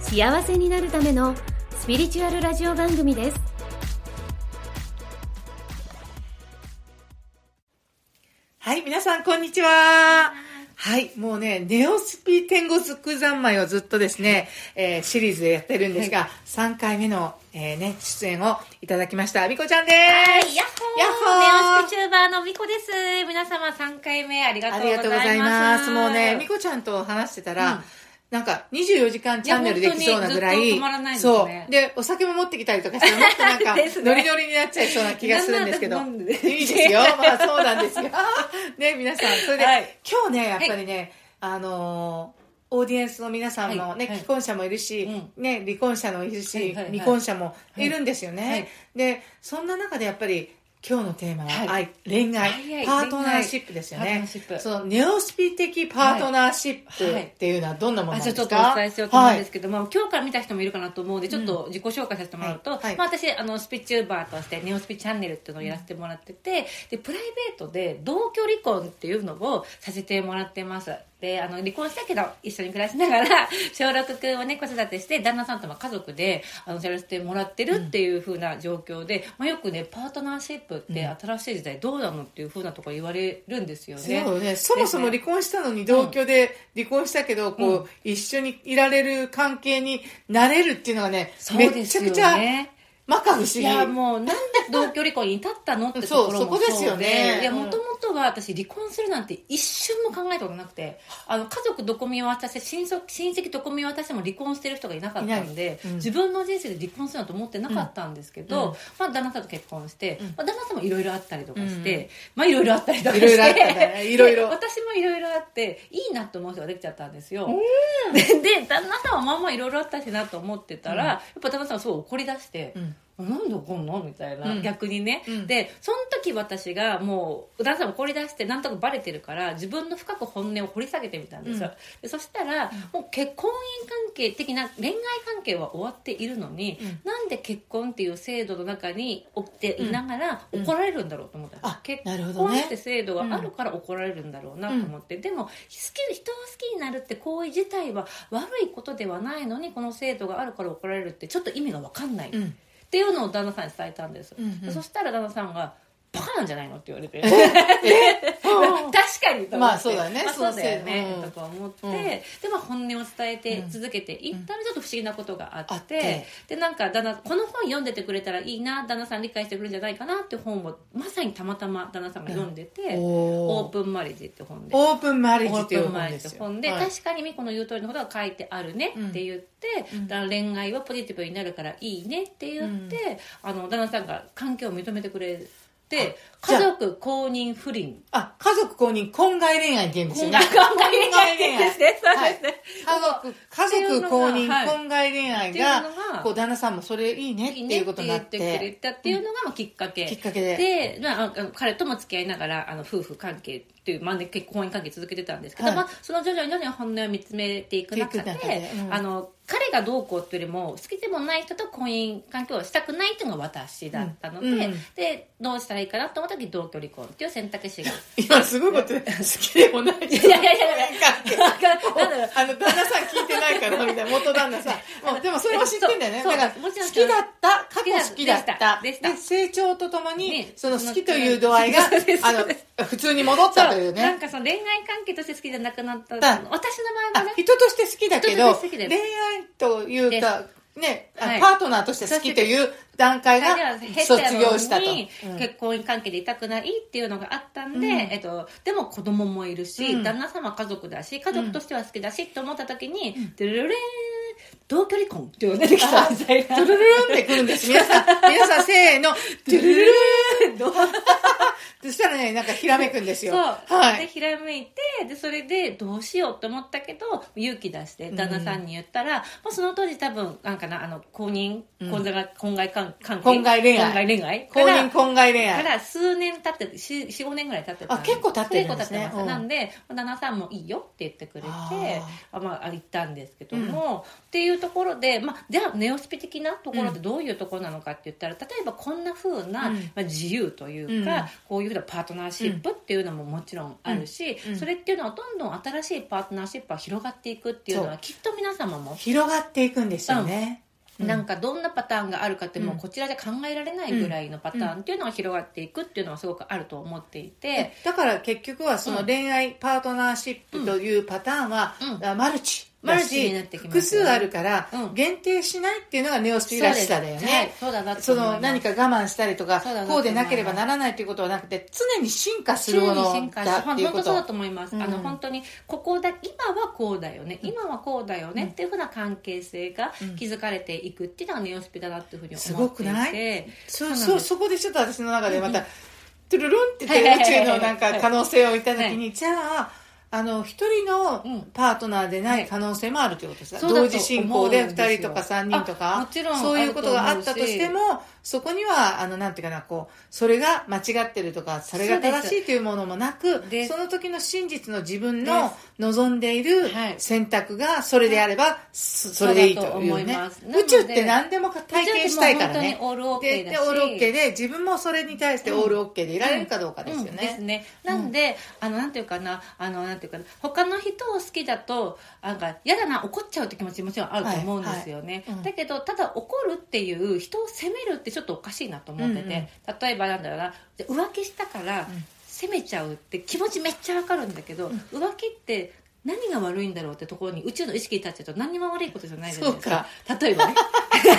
幸せになるためのスピリチュアルラジオ番組ですはい、皆さん、こんにちは。はい、もうね、ネオスピ天国三昧をずっとですね、えーシリーズでやってるんですが、3回目の、えーね、出演をいただきました。みこちゃんです。はい、ヤッホーネオスピチューバーのみこです。皆様3回目ありがとあうございます。りがとうございます。もうね、みこちゃんと話してたら、うんなんか24時間チャンネルできそうなぐらい、止まらないですそねう。で、お酒も持ってきたりとかして、もっとなんか、ノリノリになっちゃいそうな気がするんですけど。なんなんでいいですよ。まあそうなんですよ。ね、皆さん。それで、はい今日ね、やっぱりね、あのーオーディエンスの皆さんもね、はいはい既婚者もいるし、うね、離婚者もいるし、はいはいはい未婚者もいるんですよね。はいで、そんな中でやっぱり、今日のテーマは、はい。愛、恋愛、はいはい。パートナーシップですよ恋愛。ねそのネオスピ的パートナーシップはい。っていうのはどんなものなんあじゃあちょですかっとお伝えしようと思うんですけども、今日から見た人もいるかなと思うのでちょっと自己紹介させてもらうと、はい。はい。まあ、私あのスピチューバーとしてネオスピチャンネルっていうのをやらせてもらってて、でプライベートで同居離婚っていうのをさせてもらってますであの離婚したけど一緒に暮らしながら 小六君をね子育てして旦那さんとも家族であのやらせてもらってるっていう風な状況で、まあ、よくねパートナーシップって新しい時代どうなのっていう風なところ言われるんですよね。そうね、そもそも離婚したのに同居で離婚したけど、こう、一緒にいられる関係になれるっていうのがね、そうめちゃくちゃ、ね。摩訶不思議。いやもうなんで同居離婚に至ったのってところもそうそこですよね。いやうん。もともとは私離婚するなんて一瞬も考えたことなくてあ。の家族どこ見渡して親族親戚どこ見渡しても離婚してる人がいなかったんで、うん。自分の人生で離婚するなんて思ってなかったんですけど、うん。まあ、旦那さんと結婚して、うん。まあ、旦那さんもいろいろあったりとかして、まあいろいろあったりとかしていろいろあったね。いろいろで私もいろいろあっていいなと思う人ができちゃったんですよ、でで旦那さんはまあまあいろいろあったしなと思ってたら、うん。やっぱ旦那さんはすごい怒り出して、うんなんで怒んの？みたいな、うん。逆にね、うん。でその時私がもう旦那さん怒り出してなんとかバレてるから自分の深く本音を掘り下げてみたんですよ、でそしたら、もう結婚姻関係的な恋愛関係は終わっているのに、うん。なんで結婚っていう制度の中に起きていながらうん。怒られるんだろうと思ったんです、あ結婚って制度があるから怒られるんだろうなと思って、でも好き人を好きになるって行為自体は悪いことではないのにこの制度があるから怒られるってちょっと意味が分かんない、うんっていうのを旦那さんに伝えたんです、うんうん。でそしたら旦那さんが「バカなんじゃないの?」って言われて。確かにと思って。まあそうだよね。まあ、そうだよね。とか思って、うん。でまあ本音を伝えて続けていったらちょっと不思議なことがあって,、あって。でなんか旦那この本読んでてくれたらいいな旦那さん理解してくれるんじゃないかなって本をまさにたまたま旦那さんが読んでて「オープンマリッジ」って本で。オープンマリッジって本ではい。確かにミコの言う通りのことが書いてあるねって言って、うん。だ恋愛はポジティブになるからいいねって言って、あの旦那さんが関係を認めてくれてじゃあ家族公認不倫。あ、家族公認婚外恋愛って言うんですよね。婚外恋愛ですね。そうはいですね。家族、家族公認はい婚外恋愛がこう、旦那さんもそれいいねっていうことになっ言ってくれて、たっていうのがまあきっかけ、きっかけで。で、まあ彼とも付き合いながらあの夫婦関係っていう、まあね、結婚姻関係続けてたんですけど、はい。まあ、その徐々に徐々に本音を見つめていく中であの彼がどうこうっていうよりも好きでもない人と婚姻関係をしたくないっていうのが私だったので,、うん。うんでどうしたらいいかなと思った時同居離婚っていう選択肢が今すごいことで好きでもないいやいやいやいや。あの、旦那さん聞いてないから、みたいな、元旦那さん。もうでもそれは知ってんだよね。だから、もちろん好きだった、過去好きだった。でした。でで、成長とともにね、その好きという度合いがあの、普通に戻ったというね。なんかその恋愛関係として好きじゃなくなった。だ。私の場合はね、あ人として好きだけど、恋愛というか、ね、あはい。パートナーとして好きという段階が卒業したと。結婚関係でいたくないっていうのがあったんで、うん。えっと、でも子供もいるし、うん。旦那様家族だし家族としては好きだしって思った時に、ドゥルルレーン同居離婚って出てきたみたいなトゥルルルンってくるんです。皆さん、皆さんせーの、トゥルルルンそしたらね、なんかひらめくんですよ。はい。ひらめいて、で、それでどうしようと思ったけど、勇気出して旦那さんに言ったら、まあ、その当時多分、なんかな、あの、公認、婚外婚外関関係？婚外恋愛婚外恋愛？公認婚外恋愛。から数年経ってて、4、5年ぐらい経ってた。あ結構経ってるんですね結構経ってます。うんなんで、旦那さんもいいよって言ってくれて、まあ、行ったんですけども、っていうところで、まあ、じゃあ、ネオスピ的なところってどういうところなのかって言ったら、例えばこんな風な、うん。まあ、自由というか、うん。こういうふうなパートナーシップっていうのももちろんあるし、うん。それっていうのはどんどん新しいパートナーシップが広がっていくっていうのはきっと皆様も。広がっていくんですよね。うん。なんかどんなパターンがあるかってもううん。こちらで考えられないぐらいのパターンっていうのが広がっていくっていうのはすごくあると思っていて、だから結局はその恋愛パートナーシップというパターンは、マルチだしね複数あるから、うん。限定しないっていうのがネオスピらしさだよね。その何か我慢したりとかこうでなければならないということはなくて常に進化するものだっていうこと。本当そうだと思います、うん。あの本当にここだ今はこうだよね。今はこうだよねっていうふうな関係性が築かれていくっていうのがネオスピだなっていうふうにす思っていて。ごくない？そそうなんです。そそこでちょっと私の中でまた、トゥルルンって宇宙のなんか可能性を言った時はに、じゃああの一人のうん。パートナーでない可能性もあるということですか、そうだと同時進行で思うんですよ。2人とか3人とあかもちろんそういうことがあったとしてもそこにはあのなんていうかなこうそれが間違ってるとかそれが正しいというものもなくでその時の真実の自分での望んでいるはい。選択がそれであればそそれでいいといいうね宇宙って何でも体験したいからね。オールオッケーででオールオッケーで自分もそれに対してオールオッケーでいられるかどうかですようん。ですね。ねなんで、あのなんていうかなあのなんていうかな他の人を好きだとなんか嫌だな怒っちゃうって気持ちもちろんあると思うんですよね、はい。はい。うん。だけどただ怒るっていう人を責めるってちょっとおかしいなと思ってて、うんうん。例えばなんだろうなじゃあ浮気したから責めちゃうって気持ちめっちゃわかるんだけど、浮気って何が悪いんだろうってところに宇宙の意識に立っちゃうと何にも悪いことじゃないじゃないですか。例えばね。例え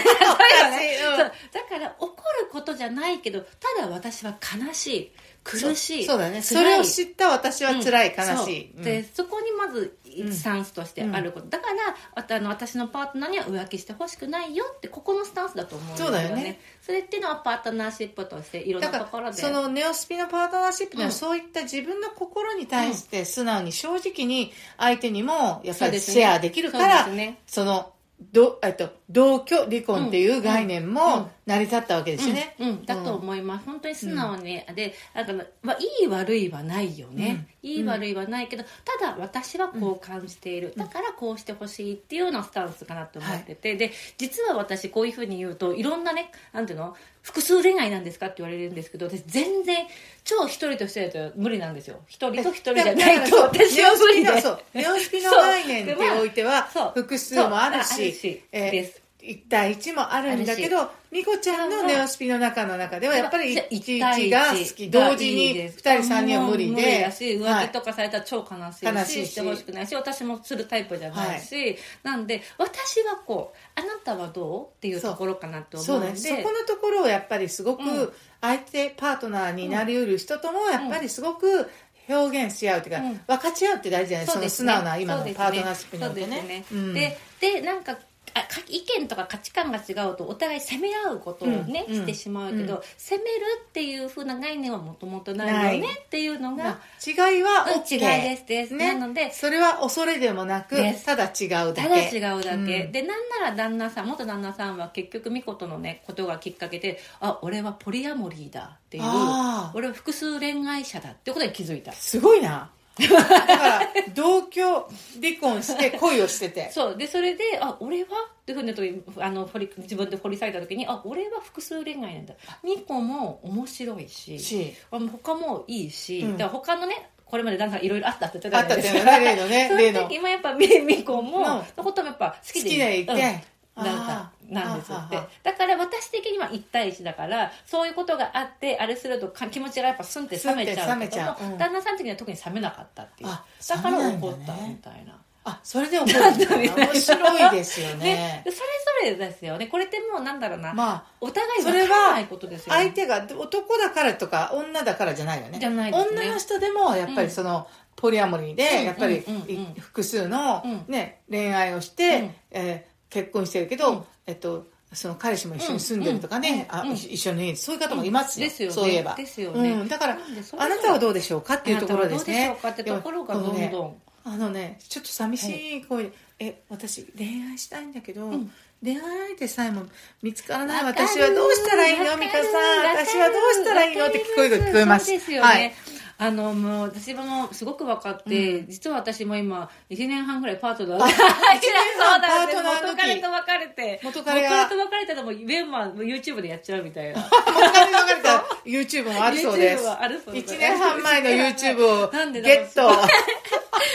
ばね。うん そう。だから怒ることじゃないけどただ私は悲しい苦しい。そうだね。それを知った私は辛い、うん悲しい。そう。でそこにまずんスタンスとしてあること、だからあの私のパートナーには浮気してほしくないよってここのスタンスだと思うんですよね。そうだよね。それっていうのはパートナーシップとしていろんなところで。らそのネオスピのパートナーシップにはうんそういった自分の心に対して素直に正直に相手にもやっぱりシェアできるからそうですね。そのどえっと同居離婚っていう概念うん。うん。も成り立ったわけですよね。うんうんだと思います、本当に素直に、でなんか、まあ、いい悪いはないよね、いい悪いはないけどただ私はこう感じている、だからこうしてほしいっていうようなスタンスかなと思ってて、で実は私こういうふうに言うといろんなねなんていうの？複数恋愛なんですかって言われるんですけど私全然超一人と一人だと無理なんですよ。一人と一人じゃないと。私は無理で。ネオスピの概念においては複数もあるそうあるしし。えーです1対1もあるんだけど美子ちゃんのネオスピの中の中ではやっぱりじゃあ11が好き。同時に2人3人は無理で。だし浮気とかされたら超悲しいし,、悲しいし。してほしくないし私もするタイプじゃないし、なんで私はこうあなたはどうっていうところかなと思うんで。ね。そこのところをやっぱりすごうん。く相手パートナーになりうる人ともやっぱりすごく表現し合うというか、うん。分かち合うって大事じゃないその素直な今のパートナーシップにおいてね。ですね。うん。ででなんかあか意見とか価値観が違うとお互い責め合うことをね、うんしてしまうけど、うん。責めるっていう風な概念はもともとないよねっていうのが、違いはうん OK 違いです。です。ね、なのでそれは恐れでもなくただ違うだけ。ただ違うだけ、うん。でなんなら旦那さん元旦那さんは結局美琴のねことがきっかけであ俺はポリアモリーだっていう俺は複数恋愛者だってことに気づいた。すごいなだから同居離婚して恋をしてて。そう。でそれであ俺はっていうふうに言うとあの掘り自分で掘り下げた時にあ俺は複数恋愛なんだ。美子も面白いしし。他もいいし、うん。だから他のねこれまで旦那さんいろいろあったって言ってたあったじゃないですか。っていうのね例のねそ例の。の時もやっぱ美美子も、うん。のこともやっぱ好きで好きでいて。うんなんかなんですってだから私的には1対1だからそういうことがあってあれするとか気持ちがやっぱスンって冷めちゃうけどもう。ん。旦那さん的には特に冷めなかったっていう。あだから怒ったみたいな。あそれで 面白いですよね。ね、でそれぞれですよ。ねこれってもうなんだろうな、まあお互いそれ分からなはいことですよね。相手が男だからとか女だからじゃないよね。じゃないですね。女の人でもやっぱりその、ポリアモリーうんでやっぱり、複数の、うん。ね、恋愛をして、うん。えー結婚してるけど、うん。えっとその彼氏も一緒に住んでるとかね、うんうんうんあ一緒に。そういう方もいますよ,、ですよね。そういえば。ですよね。うん、だからあなたはどうでしょうかっていうところですね。あなたはどうでしょうかってところがどんどん。あのねちょっと寂しい声。で、え私恋愛したいんだけど、ん。恋愛相手さえも見つからない。私はどうしたらいいの？美香さん。私はどうしたらいいの？って聞こえる聞こえます。そうですよね、はいあのもう私もすごく分かって、実は私も今1年半ぐらいパートナー。であ 一年半パートナー元彼と別れて元彼が。と別れたのもベンマン YouTube でやっちゃうみたいな。元彼に別れた YouTube もあるそうです。YouTube はあるそうです。1年半前の YouTube を ゲット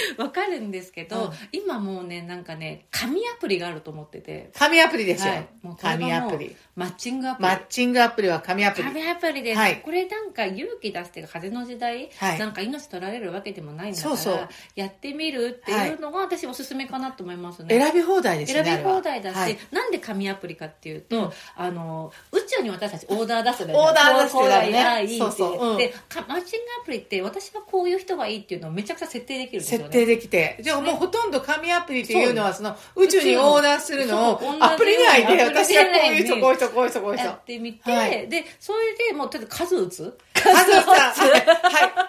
分かるんですけど、うん。今もうねなんかね紙アプリがあると思ってて。紙アプリですよ、はい、もうこれがもう紙アプリ。マッチングアプリ。マッチングアプリは紙アプリ。紙アプリです、はい。これなんか勇気出して風の時代、はい。なんか命取られるわけでもないんだからそうそう。やってみるっていうのが私おすすめかなと思いますね、選び放題ですよね選び放題だし、あれは。はい。なんで紙アプリかっていうと、あの宇宙に私たちオーダー出すのオーダー出してるからね。いいってそうそううんでかマッチングアプリって私はこういう人がいいっていうのをめちゃくちゃ設定できるんですよね設定できて。じゃあもうほとんど紙アプリっていうのはその宇宙にオーダーするのをアプリ内で私はこういう人こういう人こういう人こういう人やってみて、はい。でそれでもうとりあえず数打つ。数打ったは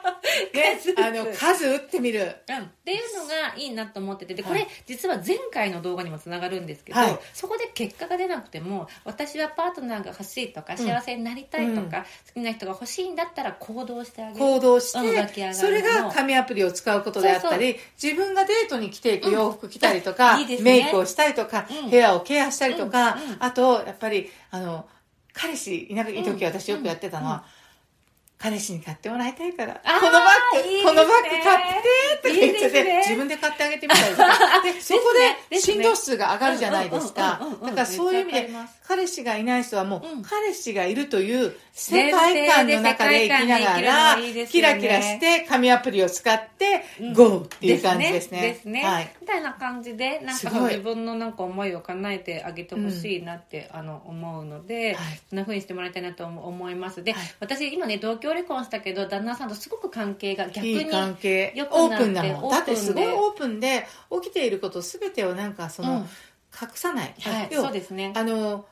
い、ね、あの数打ってみる。うん、っていうのがいいなと思っててでこれ、はい実は前回の動画にもつながるんですけど、はい。そこで結果が出なくても私はパートナーが欲しいとか幸せになりたいとか、好きな人が欲しいんだったら行動してあげる。行動してそれが紙アプリを使うことであったり自分がデートに着ていく洋服着たりとか、うんいいね。メイクをしたりとか、うん。ヘアをケアしたりとか、うんうん。あとやっぱりあの彼氏いない時私よくやってたのは、彼氏に買ってもらいたいから、このバッグ、いいですね。このバッグ買ってって言ってて、自分で買ってあげてみたりとか。で、そこで振動数が上がるじゃないですか。だからそういう意味で彼氏がいない人はもう、うん。彼氏がいるという世界観の中で生きながらキラキラして紙アプリを使って、ゴーっていう感じですね。ですね。はい。みたいな感じで、なんか自分のなんか思いを叶えてあげてほしいなって、あの思うので、はい。そんな風にしてもらいたいなと思います。で、はい。私今ね、同居離婚したけど、旦那さんとすごく関係が逆にいい関係。オープンなもんだってすごいオープンで。起きていることすべてをなんかその、うん。隠さない、はいそうですね。あの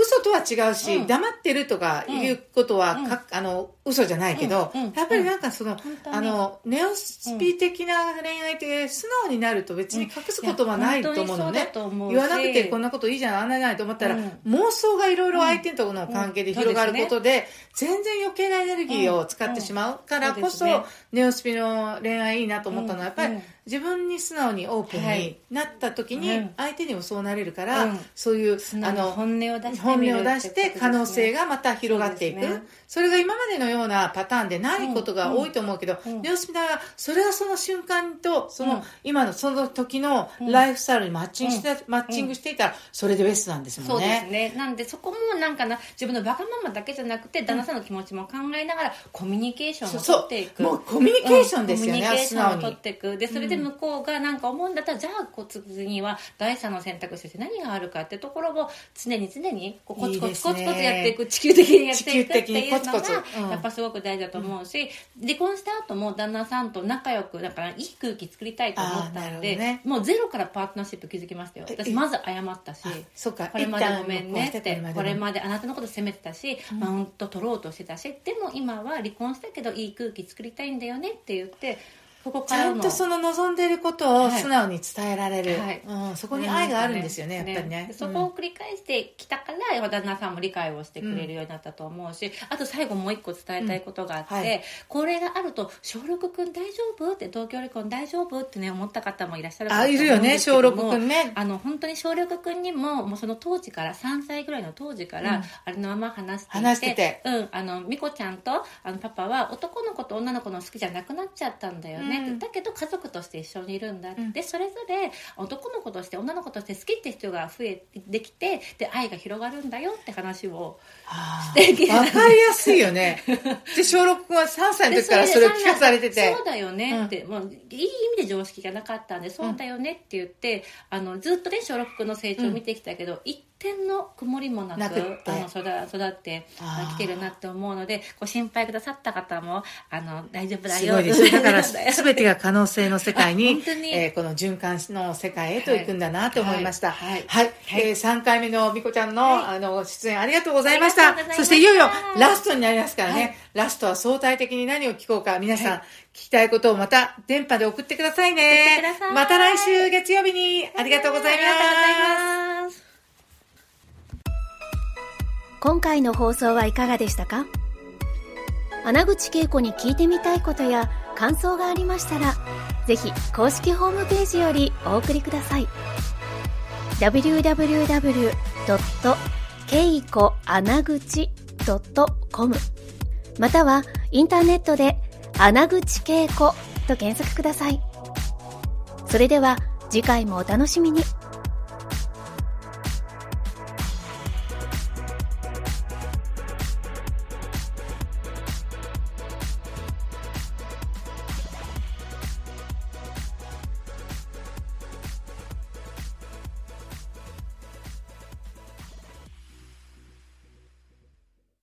嘘とは違うし、うん。黙ってるとかいうことは、うん。かあの嘘じゃないけど、うん。うん。やっぱりなんかその、本当にあのネオスピ的な恋愛って素直になると別に隠すことはないと思うのね。言わなくてこんなこといいじゃんあんなないと思ったら、うん。妄想がいろいろ相手との関係で広がることで,、全然余計なエネルギーを使ってしまうからこそ,、うん。うネオスピの恋愛いいなと思ったのはやっぱり、うん。自分に素直にオープンになった時にうん相手にもそうなれるから、うん。そういうあの本音を出して本音を出して可能性がまた広がっていく。そ,、れが今までのようなパターンでないことが多いと思うけど、うん。ネオスピナはそれがその瞬間とその、うん。今のその時のライフスタイルにマッチングして,、マッチングしていたらそれでベストなんですそうんね。すね。なんでそこもなんかな自分のわがままだけじゃなくて旦那さんの気持ちも考えながらコミュニケーションを取っていく。コミュニケーションですよねうんコミュニケーションを取っていく。でそれで向こうがなんか思うんだったら、じゃあこう次は第三の選択肢として何があるかってところを常に常にこうコツコツコツコツやっていく。地球的にやっていくっていうのがうん。やっぱすごく大事だと思うし、離婚した後も旦那さんと仲良くだからいい空気作りたいと思ったので、どね。もうゼロからパートナーシップ築きましたよ。え私まず謝ったし。これまでごめんね。ってこれまであなたのこと責めてたし、マウント取ろうとしてたしでも今は離婚したけどいい空気作りたいんだよよねって言ってここちゃんとその望んでいることをはい。素直に伝えられる、はい。うん、そこに愛があるんですよねやっぱりね。でそこを繰り返してきたから、旦那さんも理解をしてくれるようになったと思うし、あと最後もう一個伝えたいことがあって、うん。はい。これがあると小六くん大丈夫って東京離婚大丈夫ってね思った方もいらっしゃるあいるよね小六くんね。あの本当に小六くんにももうその当時から3歳ぐらいの当時から、うん。あれのまま話していて話してて。うん、あの美子ちゃんとあのパパは男の子と女の子の好きじゃなくなっちゃったんだよねって、うん。だけど家族として一緒にいるんだって、うん。でそれぞれ男の子として女の子として好きって人が増えてきてで愛が広がるんだよって話をあ素敵。ーわかりやすいよね。で小六君は3歳の時からそれを聞かされてて。そうだよね。って、もういい意味で常識がなかったんでそうだよねって言って、あのずっとね小六君の成長を見てきたけど、一点の曇りもなくなくあの育育ってあー。きてるなって思うのでご心配くださった方もあの大丈夫だよ。すごいですよ だから大丈夫だよ全てが可能性の世界あに 本当に。えーこの循環の世界へと行くんだなと思いました。は。はい。い。はい。えー3回目のみこちゃんの,、はい。あの出演ありがとうございましたしたそしていよいよラストになりますからね、はいラストは相対的に何を聞こうか、皆さん、はい聞きたいことをまた電波で送ってくださいね。また来週月曜日にありがとうございます。ありがとうございます。今回の放送はいかがでしたか？穴口恵子に聞いてみたいことや感想がありましたら、ぜひ公式ホームページよりお送りください。けいこあなぐちドットコムまたはインターネットで穴口恵子と検索ください。それでは次回もお楽しみに。